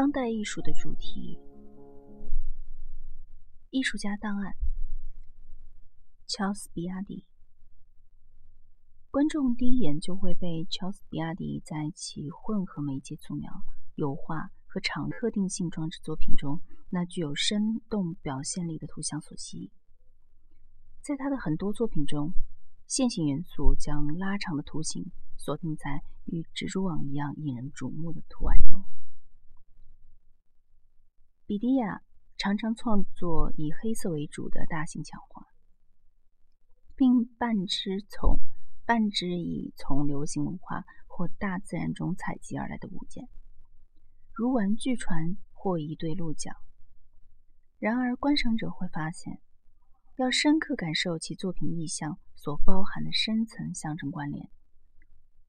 当代艺术的主题：艺术家档案。乔斯比亚迪。观众第一眼就会被乔斯比亚迪在其混合媒介素描、油画和长特定性装置作品中那具有生动表现力的图像所吸引。在他的很多作品中，线性元素将拉长的图形锁定在与蜘蛛网一样引人瞩目的图案中。比迪亚常常创作以黑色为主的大型墙画，并半只从半只以从流行文化或大自然中采集而来的物件，如玩具船或一对鹿角。然而，观赏者会发现，要深刻感受其作品意象所包含的深层象征关联，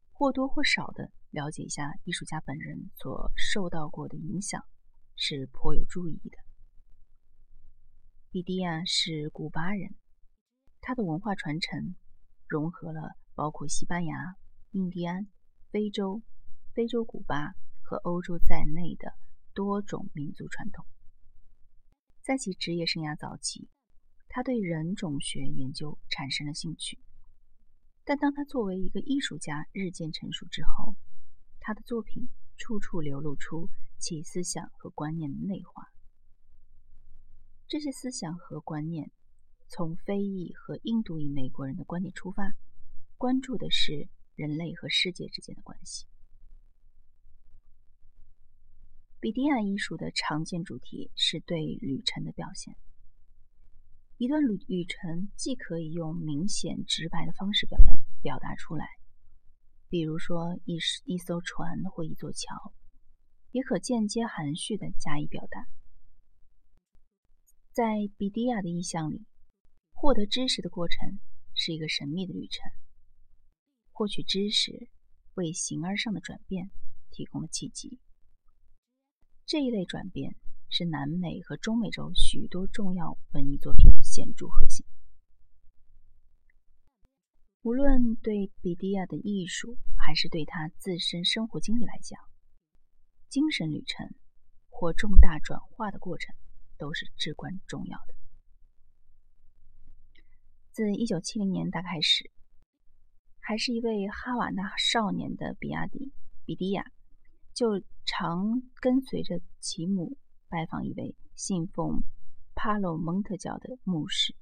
或多或少的了解一下艺术家本人所受到过的影响。是颇有注意的。比迪亚是古巴人，他的文化传承融合了包括西班牙、印第安、非洲、非洲古巴和欧洲在内的多种民族传统。在其职业生涯早期，他对人种学研究产生了兴趣，但当他作为一个艺术家日渐成熟之后，他的作品处处流露出。其思想和观念的内化，这些思想和观念从非裔和印度裔美国人的观点出发，关注的是人类和世界之间的关系。比迪亚艺术的常见主题是对旅程的表现。一段旅旅程既可以用明显直白的方式表达表达出来，比如说一一艘船或一座桥。也可间接含蓄地加以表达。在比迪亚的意象里，获得知识的过程是一个神秘的旅程。获取知识为形而上的转变提供了契机。这一类转变是南美和中美洲许多重要文艺作品的显著核心。无论对比迪亚的艺术，还是对他自身生活经历来讲，精神旅程或重大转化的过程都是至关重要的。自一九七零年代开始，还是一位哈瓦那少年的比亚迪比迪亚，就常跟随着其母拜访一位信奉帕洛蒙特教的牧师。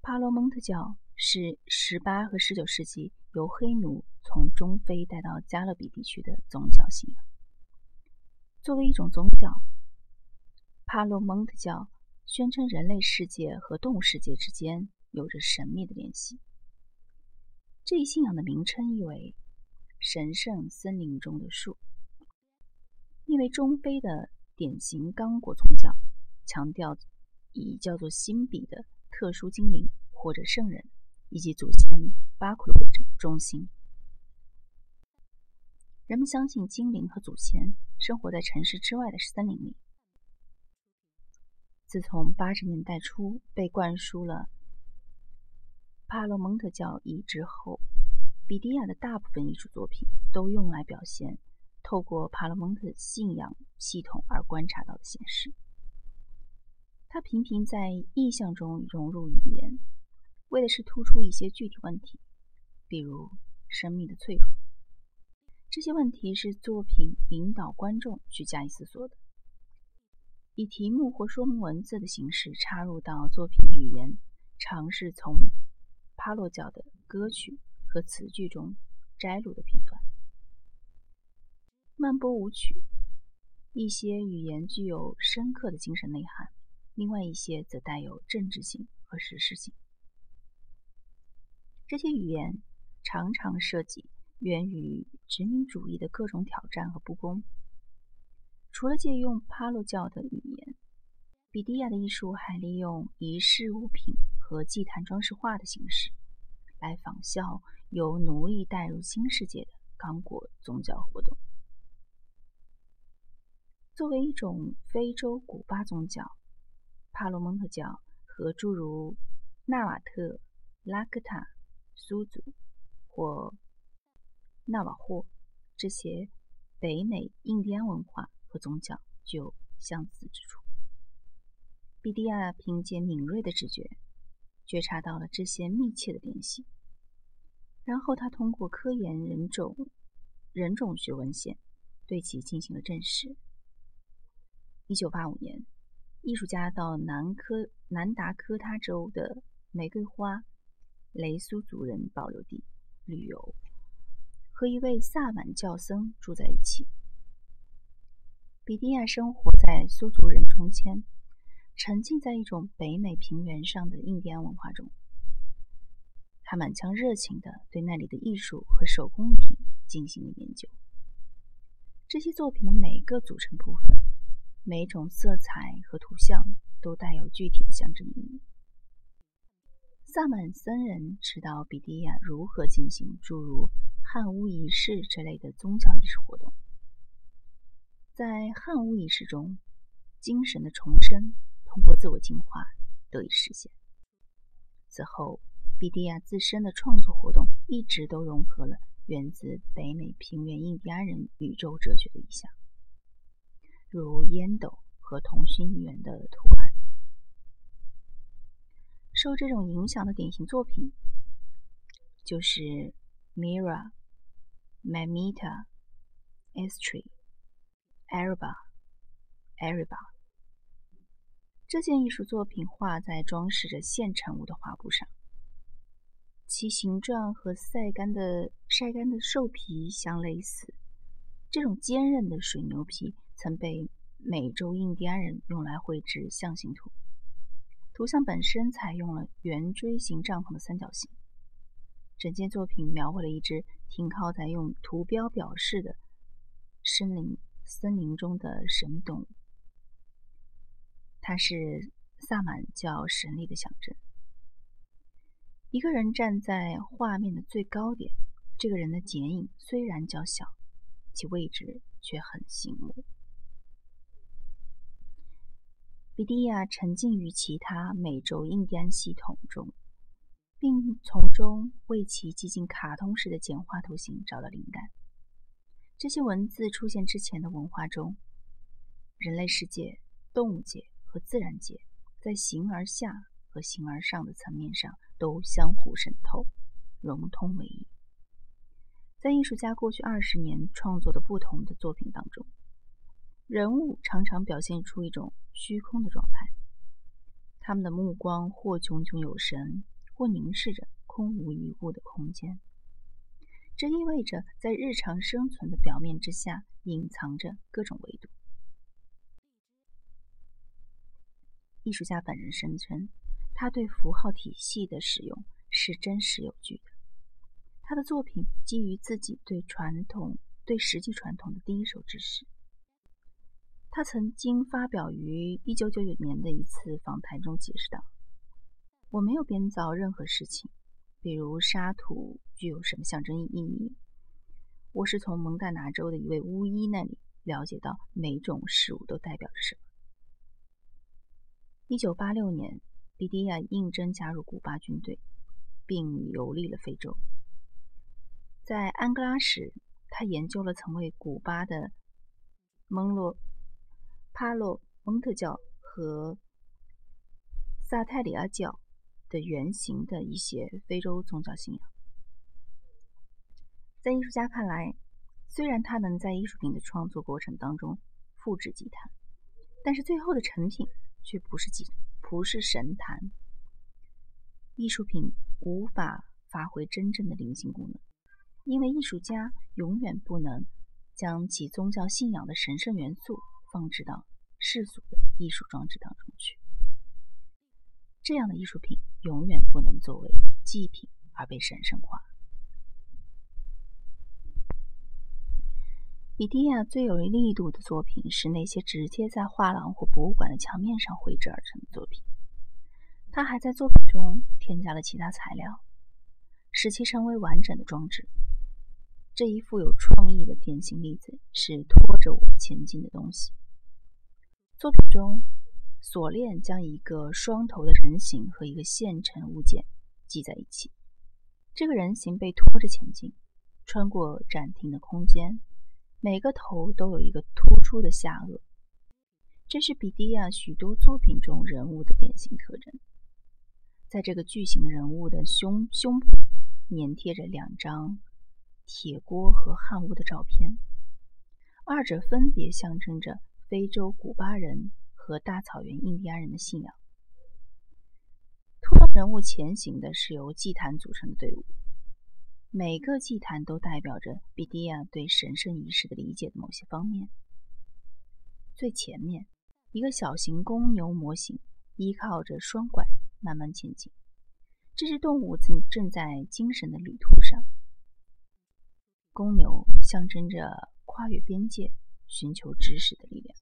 帕洛蒙特教是十八和十九世纪由黑奴从中非带到加勒比地区的宗教信仰。作为一种宗教，帕洛蒙特教宣称人类世界和动物世界之间有着神秘的联系。这一信仰的名称意为“神圣森林中的树”。因为中非的典型刚果宗教强调以叫做辛比的特殊精灵或者圣人以及祖先巴库为中心。人们相信精灵和祖先生活在城市之外的森林里。自从八十年代初被灌输了帕洛蒙特教义之后，比迪亚的大部分艺术作品都用来表现透过帕洛蒙特信仰系统而观察到的现实。他频频在意象中融入语言，为的是突出一些具体问题，比如生命的脆弱。这些问题是作品引导观众去加以思索的，以题目或说明文字的形式插入到作品语言，尝试从帕洛教的歌曲和词句中摘录的片段。慢波舞曲，一些语言具有深刻的精神内涵，另外一些则带有政治性和实事性。这些语言常常涉及。源于殖民主义的各种挑战和不公。除了借用帕洛教的语言，比迪亚的艺术还利用仪式物品和祭坛装饰画的形式，来仿效由奴隶带入新世界的刚果宗教活动。作为一种非洲古巴宗教，帕洛蒙特教和诸如纳瓦特、拉克塔、苏族或纳瓦霍这些北美印第安文化和宗教具有相似之处。比迪亚凭借敏锐的直觉，觉察到了这些密切的联系，然后他通过科研人种人种学文献对其进行了证实。一九八五年，艺术家到南科南达科他州的玫瑰花雷苏族人保留地旅游，和一位萨满教僧住在一起。比蒂亚生活在苏族人中间。沉浸在一种北美平原上的印第安文化中，他满腔热情地对那里的艺术和手工艺品进行了研究。这些作品的每个组成部分、每种色彩和图像都带有具体的象征意义。萨满僧人指导比迪亚如何进行诸如汉巫仪式这类的宗教仪式活动。在汉巫仪式中，精神的重生。通过自我进化得以实现。此后，比迪亚自身的创作活动一直都融合了源自北美平原印第安人宇宙哲学的意象，如烟斗和同心圆的图案。受这种影响的典型作品就是 Mira、Mamita、Estri、Araba、Ariba。这件艺术作品画在装饰着现成物的画布上，其形状和晒干的晒干的兽皮相类似。这种坚韧的水牛皮曾被美洲印第安人用来绘制象形图。图像本身采用了圆锥形帐篷的三角形。整件作品描绘了一只停靠在用图标表示的森林森林中的神秘动物。它是萨满教神力的象征。一个人站在画面的最高点，这个人的剪影虽然较小，其位置却很醒目。比蒂亚沉浸于其他美洲印第安系统中，并从中为其接近卡通式的简化图形找到灵感。这些文字出现之前的文化中，人类世界、动物界。和自然界在形而下和形而上的层面上都相互渗透、融通为一。在艺术家过去二十年创作的不同的作品当中，人物常常表现出一种虚空的状态，他们的目光或炯炯有神，或凝视着空无一物的空间。这意味着，在日常生存的表面之下，隐藏着各种维度。艺术家本人声称，他对符号体系的使用是真实有据的。他的作品基于自己对传统、对实际传统的第一手知识。他曾经发表于1999年的一次访谈中解释道：“我没有编造任何事情，比如沙土具有什么象征意义。我是从蒙大拿州的一位巫医那里了解到每种事物都代表着什么。”一九八六年，比迪亚应征加入古巴军队，并游历了非洲。在安哥拉时，他研究了曾为古巴的蒙洛帕洛蒙特教和萨泰里亚教的原型的一些非洲宗教信仰。在艺术家看来，虽然他能在艺术品的创作过程当中复制祭坛，但是最后的成品。却不是祭不是神坛，艺术品无法发挥真正的灵性功能，因为艺术家永远不能将其宗教信仰的神圣元素放置到世俗的艺术装置当中去。这样的艺术品永远不能作为祭品而被神圣化。比迪亚最有力度的作品是那些直接在画廊或博物馆的墙面上绘制而成的作品。他还在作品中添加了其他材料，使其成为完整的装置。这一富有创意的典型例子是拖着我前进的东西。作品中，锁链将一个双头的人形和一个现成物件系在一起。这个人形被拖着前进，穿过展厅的空间。每个头都有一个突出的下颚，这是比迪亚许多作品中人物的典型特征。在这个巨型人物的胸胸部粘贴着两张铁锅和汉屋的照片，二者分别象征着非洲古巴人和大草原印第安人的信仰。图腾人物前行的是由祭坛组成的队伍。每个祭坛都代表着比迪亚对神圣仪式的理解的某些方面。最前面，一个小型公牛模型依靠着双拐慢慢前进，这只动物正正在精神的旅途上。公牛象征着跨越边界、寻求知识的力量。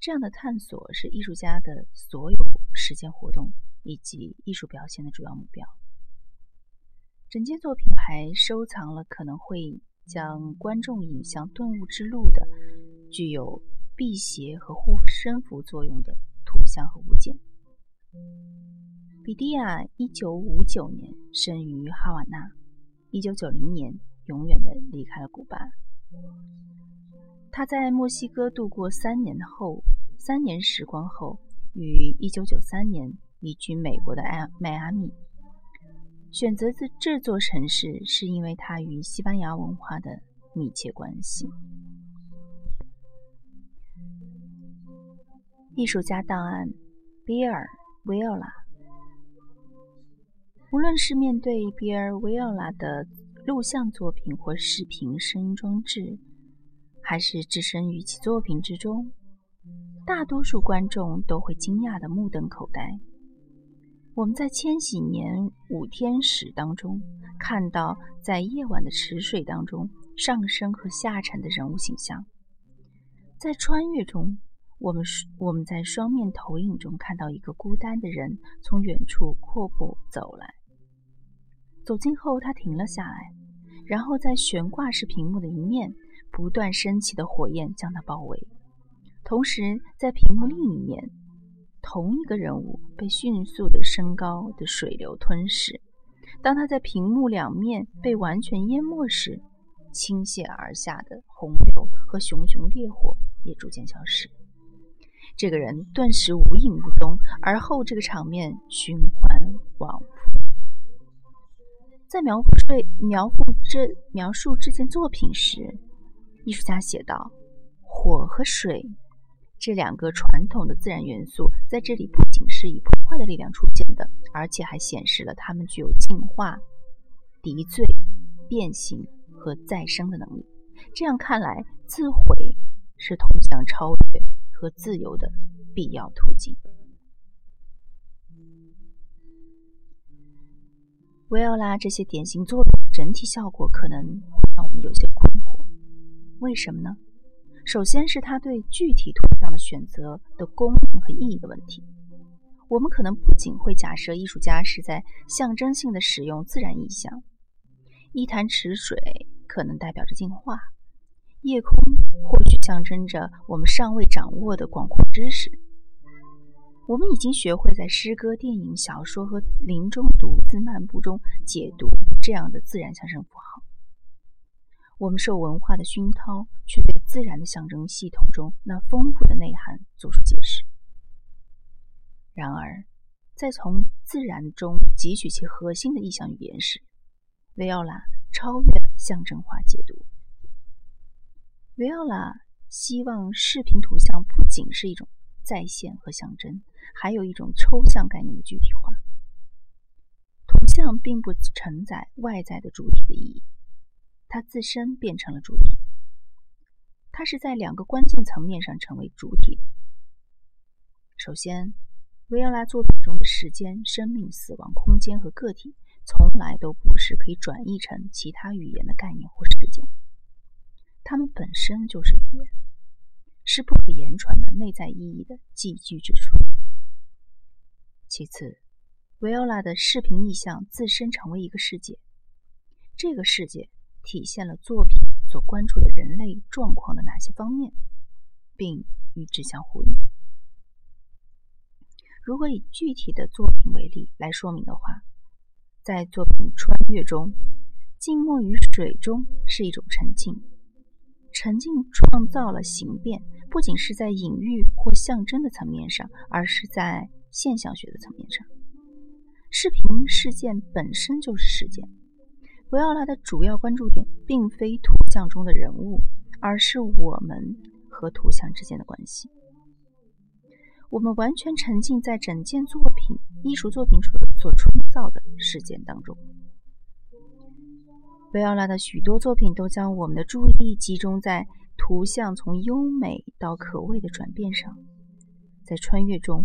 这样的探索是艺术家的所有实践活动以及艺术表现的主要目标。整件作品还收藏了可能会将观众引向顿悟之路的、具有辟邪和护身符作用的图像和物件。比蒂亚一九五九年生于哈瓦那，一九九零年永远的离开了古巴。他在墨西哥度过三年后，三年时光后，于一九九三年移居美国的迈迈阿密。选择这这座城市，是因为它与西班牙文化的密切关系。艺术家档案：比尔·维奥拉。无论是面对比尔·维奥拉的录像作品或视频声音装置，还是置身于其作品之中，大多数观众都会惊讶的目瞪口呆。我们在千禧年五天使当中看到，在夜晚的池水当中上升和下沉的人物形象。在穿越中，我们我们在双面投影中看到一个孤单的人从远处阔步走来。走近后，他停了下来，然后在悬挂式屏幕的一面，不断升起的火焰将他包围，同时在屏幕另一面。同一个人物被迅速的升高的水流吞噬。当他在屏幕两面被完全淹没时，倾泻而下的洪流和熊熊烈火也逐渐消失。这个人顿时无影无踪，而后这个场面循环往复。在描述描述这描述这件作品时，艺术家写道：“火和水。”这两个传统的自然元素在这里不仅是以破坏的力量出现的，而且还显示了它们具有进化、敌罪、变形和再生的能力。这样看来，自毁是通向超越和自由的必要途径。维奥拉这些典型作品整体效果可能让我们有些困惑，为什么呢？首先是他对具体图像的选择的功能和意义的问题。我们可能不仅会假设艺术家是在象征性的使用自然意象，一潭池水可能代表着进化，夜空或许象征着我们尚未掌握的广阔知识。我们已经学会在诗歌、电影、小说和林中独自漫步中解读这样的自然象征符号。我们受文化的熏陶，去对自然的象征系统中那丰富的内涵做出解释。然而，在从自然中汲取其核心的意象语言时，维奥拉超越了象征化解读。维奥拉希望视频图像不仅是一种再现和象征，还有一种抽象概念的具体化。图像并不承载外在的主体的意义。它自身变成了主体，它是在两个关键层面上成为主体的。首先，维奥拉作品中的时间、生命、死亡、空间和个体，从来都不是可以转译成其他语言的概念或事件，它们本身就是语言，是不可言传的内在意义的寄居之处。其次，维奥拉的视频意象自身成为一个世界，这个世界。体现了作品所关注的人类状况的哪些方面，并与之相呼应。如果以具体的作品为例来说明的话，在作品《穿越》中，静默于水中是一种沉浸，沉浸创造了形变，不仅是在隐喻或象征的层面上，而是在现象学的层面上。视频事件本身就是事件。维奥拉的主要关注点并非图像中的人物，而是我们和图像之间的关系。我们完全沉浸在整件作品、艺术作品所所创造的事件当中。维奥拉的许多作品都将我们的注意力集中在图像从优美到可畏的转变上。在穿越中，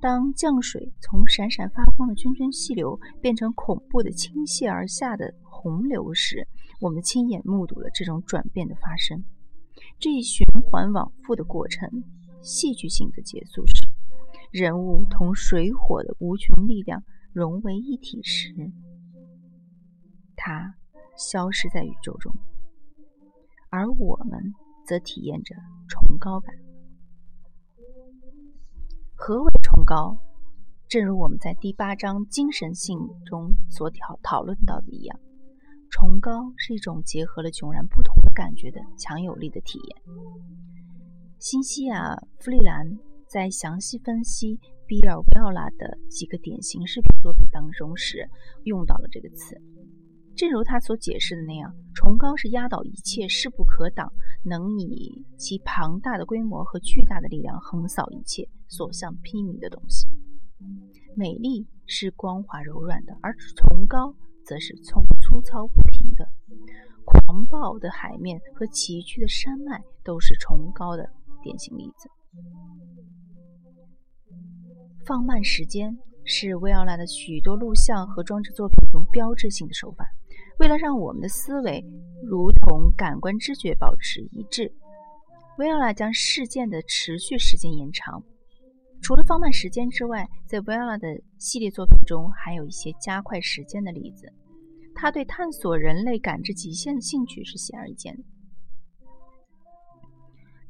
当降水从闪闪发光的涓涓细流变成恐怖的倾泻而下的洪流时，我们亲眼目睹了这种转变的发生。这一循环往复的过程，戏剧性的结束时，人物同水火的无穷力量融为一体时，它。消失在宇宙中，而我们则体验着崇高感。何为崇高？正如我们在第八章精神性中所讨讨论到的一样，崇高是一种结合了迥然不同的感觉的强有力的体验。新西亚·弗利兰在详细分析比尔·维奥拉的几个典型视频作品当中时，用到了这个词。正如他所解释的那样，崇高是压倒一切、势不可挡，能以其庞大的规模和巨大的力量横扫一切所向披靡的东西。美丽是光滑柔软的，而崇高则是粗粗糙不平的。狂暴的海面和崎岖的山脉都是崇高的典型例子。放慢时间是维奥拉的许多录像和装置作品中标志性的手法。为了让我们的思维如同感官知觉保持一致，维奥拉将事件的持续时间延长。除了放慢时间之外，在维奥拉的系列作品中还有一些加快时间的例子。他对探索人类感知极限的兴趣是显而易见的。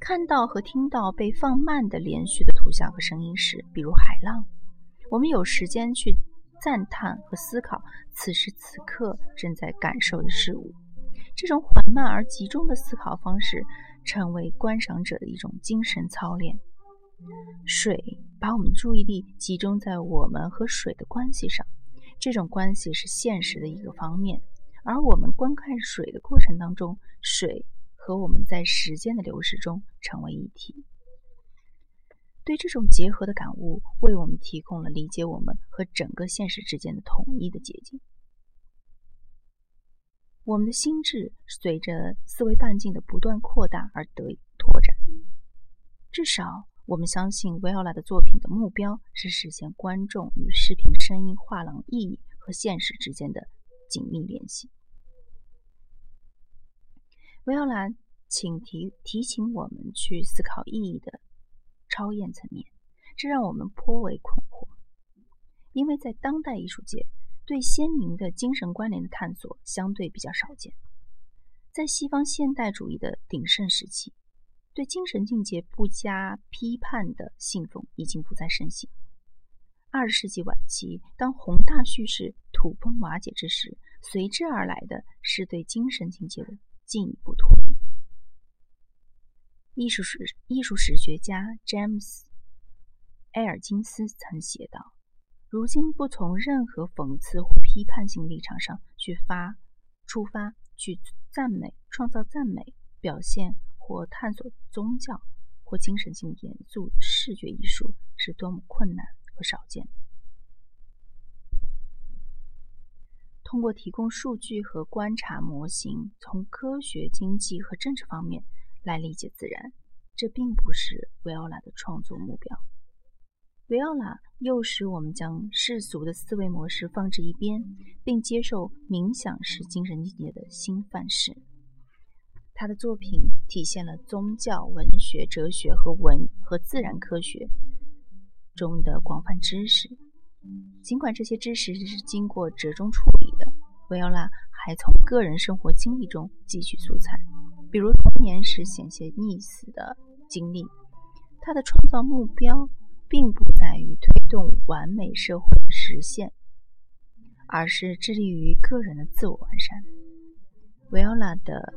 看到和听到被放慢的连续的图像和声音时，比如海浪，我们有时间去。赞叹和思考此时此刻正在感受的事物，这种缓慢而集中的思考方式，成为观赏者的一种精神操练。水把我们注意力集中在我们和水的关系上，这种关系是现实的一个方面，而我们观看水的过程当中，水和我们在时间的流逝中成为一体。对这种结合的感悟，为我们提供了理解我们和整个现实之间的统一的捷径。我们的心智随着思维半径的不断扩大而得以拓展。至少，我们相信维奥拉的作品的目标是实现观众与视频声音画廊意义和现实之间的紧密联系。维奥拉，请提提醒我们去思考意义的。超验层面，这让我们颇为困惑，因为在当代艺术界，对鲜明的精神关联的探索相对比较少见。在西方现代主义的鼎盛时期，对精神境界不加批判的信奉已经不再盛行。二十世纪晚期，当宏大叙事土崩瓦解之时，随之而来的是对精神境界的进一步脱离。艺术史艺术史学家詹姆斯·埃尔金斯曾写道：“如今不从任何讽刺或批判性立场上去发出发，去赞美、创造赞美、表现或探索宗教或精神性严肃视觉艺术，是多么困难和少见的。”通过提供数据和观察模型，从科学、经济和政治方面。来理解自然，这并不是维奥拉的创作目标。维奥拉又使我们将世俗的思维模式放置一边，并接受冥想式精神境界的新范式。他的作品体现了宗教、文学、哲学和文和自然科学中的广泛知识。尽管这些知识是经过折中处理的，维奥拉还从个人生活经历中汲取素材。比如童年时险些溺死的经历，他的创造目标并不在于推动完美社会的实现，而是致力于个人的自我完善。维奥拉的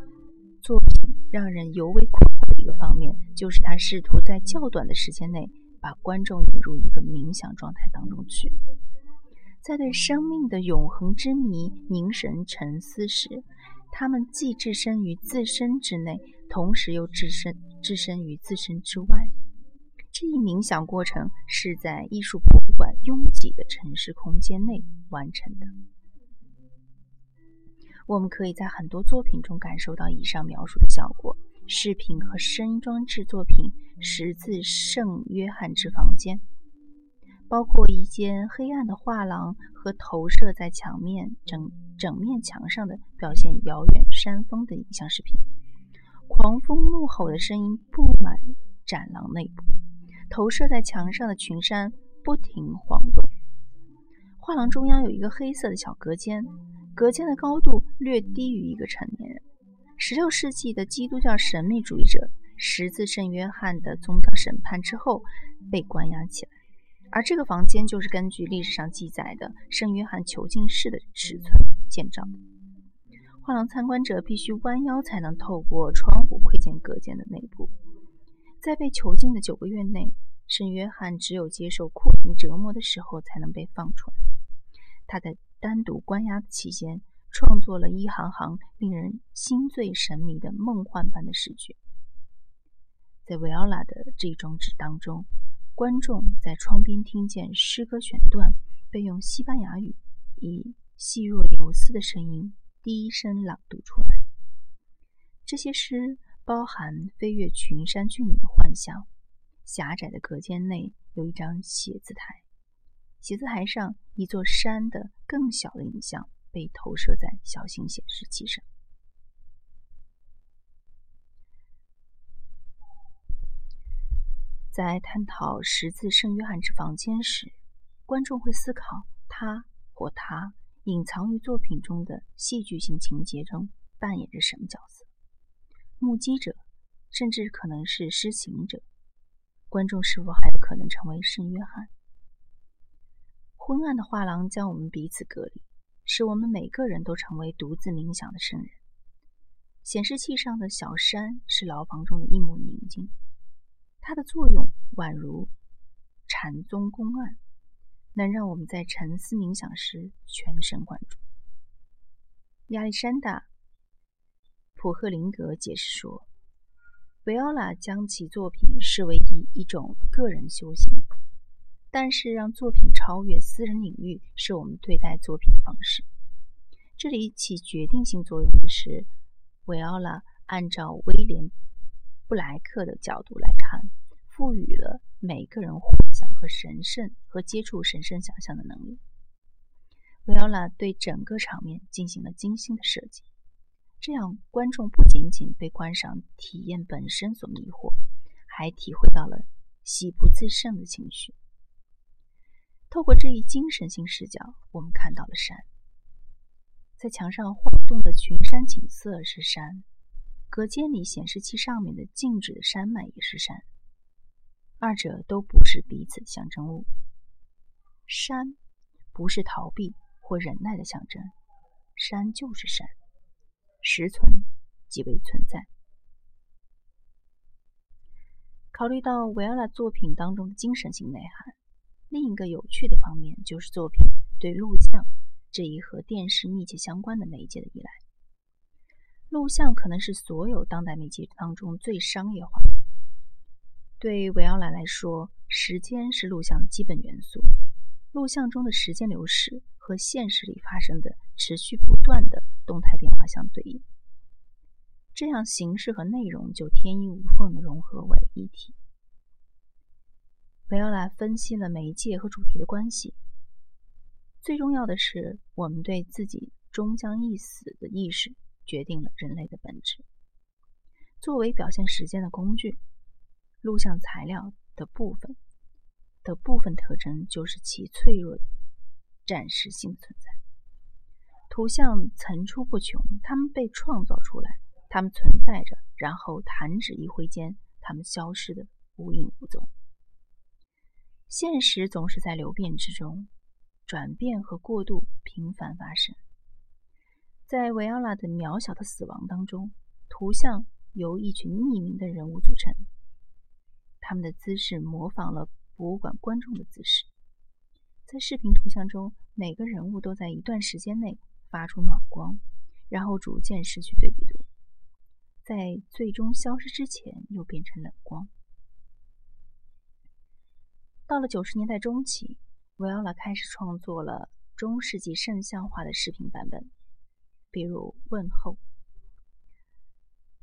作品让人尤为困惑的一个方面，就是他试图在较短的时间内把观众引入一个冥想状态当中去。在对生命的永恒之谜凝神沉思时，他们既置身于自身之内，同时又置身置身于自身之外。这一冥想过程是在艺术博物馆拥挤的城市空间内完成的。我们可以在很多作品中感受到以上描述的效果：视频和声音装置作品《十字圣约翰之房间》。包括一间黑暗的画廊和投射在墙面整整面墙上的表现遥远山峰的影像视频，狂风怒吼的声音布满展廊内部，投射在墙上的群山不停晃动。画廊中央有一个黑色的小隔间，隔间的高度略低于一个成年人。16世纪的基督教神秘主义者十字圣约翰的宗教审判之后被关押起来。而这个房间就是根据历史上记载的圣约翰囚禁室的尺寸建造的。画廊参观者必须弯腰才能透过窗户窥见隔间的内部。在被囚禁的九个月内，圣约翰只有接受酷刑折磨的时候才能被放出来。他在单独关押的期间，创作了一行行令人心醉神迷的梦幻般的诗句。在维奥拉的这种纸当中。观众在窗边听见诗歌选段被用西班牙语以细若游丝的声音低声朗读出来。这些诗包含飞越群山峻岭的幻象。狭窄的隔间内有一张写字台，写字台上一座山的更小的影像被投射在小型显示器上。在探讨十字圣约翰之房间时，观众会思考他或他隐藏于作品中的戏剧性情节中扮演着什么角色。目击者，甚至可能是施行者。观众是否还有可能成为圣约翰？昏暗的画廊将我们彼此隔离，使我们每个人都成为独自冥想的圣人。显示器上的小山是牢房中的一抹宁静。它的作用宛如禅宗公案，能让我们在沉思冥想时全神贯注。亚历山大·普赫林格解释说，维奥拉将其作品视为一一种个人修行，但是让作品超越私人领域是我们对待作品的方式。这里起决定性作用的是，维奥拉按照威廉。布莱克的角度来看，赋予了每个人幻想和神圣和接触神圣想象的能力。维奥拉对整个场面进行了精心的设计，这样观众不仅仅被观赏体验本身所迷惑，还体会到了喜不自胜的情绪。透过这一精神性视角，我们看到了山，在墙上晃动的群山景色是山。隔间里显示器上面的静止的山脉也是山，二者都不是彼此的象征物。山不是逃避或忍耐的象征，山就是山，实存即为存在。考虑到维奥拉作品当中的精神性内涵，另一个有趣的方面就是作品对录像这一和电视密切相关的媒介的依赖。录像可能是所有当代媒介当中最商业化。对维奥拉来说，时间是录像的基本元素。录像中的时间流逝和现实里发生的持续不断的动态变化相对应，这样形式和内容就天衣无缝的融合为一体。维奥拉分析了媒介和主题的关系。最重要的是，我们对自己终将一死的意识。决定了人类的本质。作为表现时间的工具，录像材料的部分的部分特征就是其脆弱的暂时性存在。图像层出不穷，它们被创造出来，它们存在着，然后弹指一挥间，它们消失的无影无踪。现实总是在流变之中，转变和过渡频繁发生。在维奥拉的渺小的死亡当中，图像由一群匿名的人物组成，他们的姿势模仿了博物馆观众的姿势。在视频图像中，每个人物都在一段时间内发出暖光，然后逐渐失去对比度，在最终消失之前又变成冷光。到了九十年代中期，维奥拉开始创作了中世纪圣像画的视频版本，比如《问候》。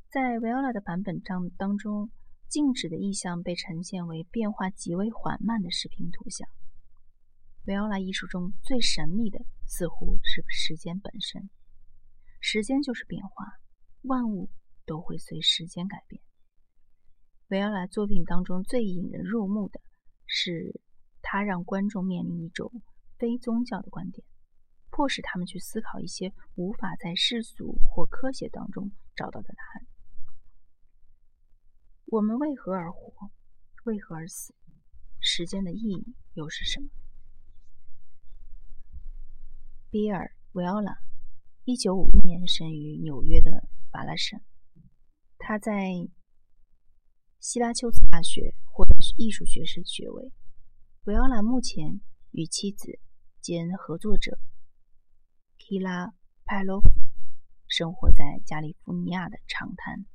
在维奥拉的版本当当中，静止的意象被呈现为变化极为缓慢的视频图像。维奥拉艺术中最神秘的，似乎是时间本身。时间就是变化，万物都会随时间改变。维奥拉作品当中最引人入目的是，他让观众面临一种非宗教的观点，迫使他们去思考一些无法在世俗或科学当中找到的答案。我们为何而活？为何而死？时间的意义又是什么？比尔·维奥拉，一九五一年生于纽约的法拉盛。他在希拉丘斯大学获得艺术学士学位。维奥拉目前与妻子兼合作者基拉·派洛夫生活在加利福尼亚的长滩。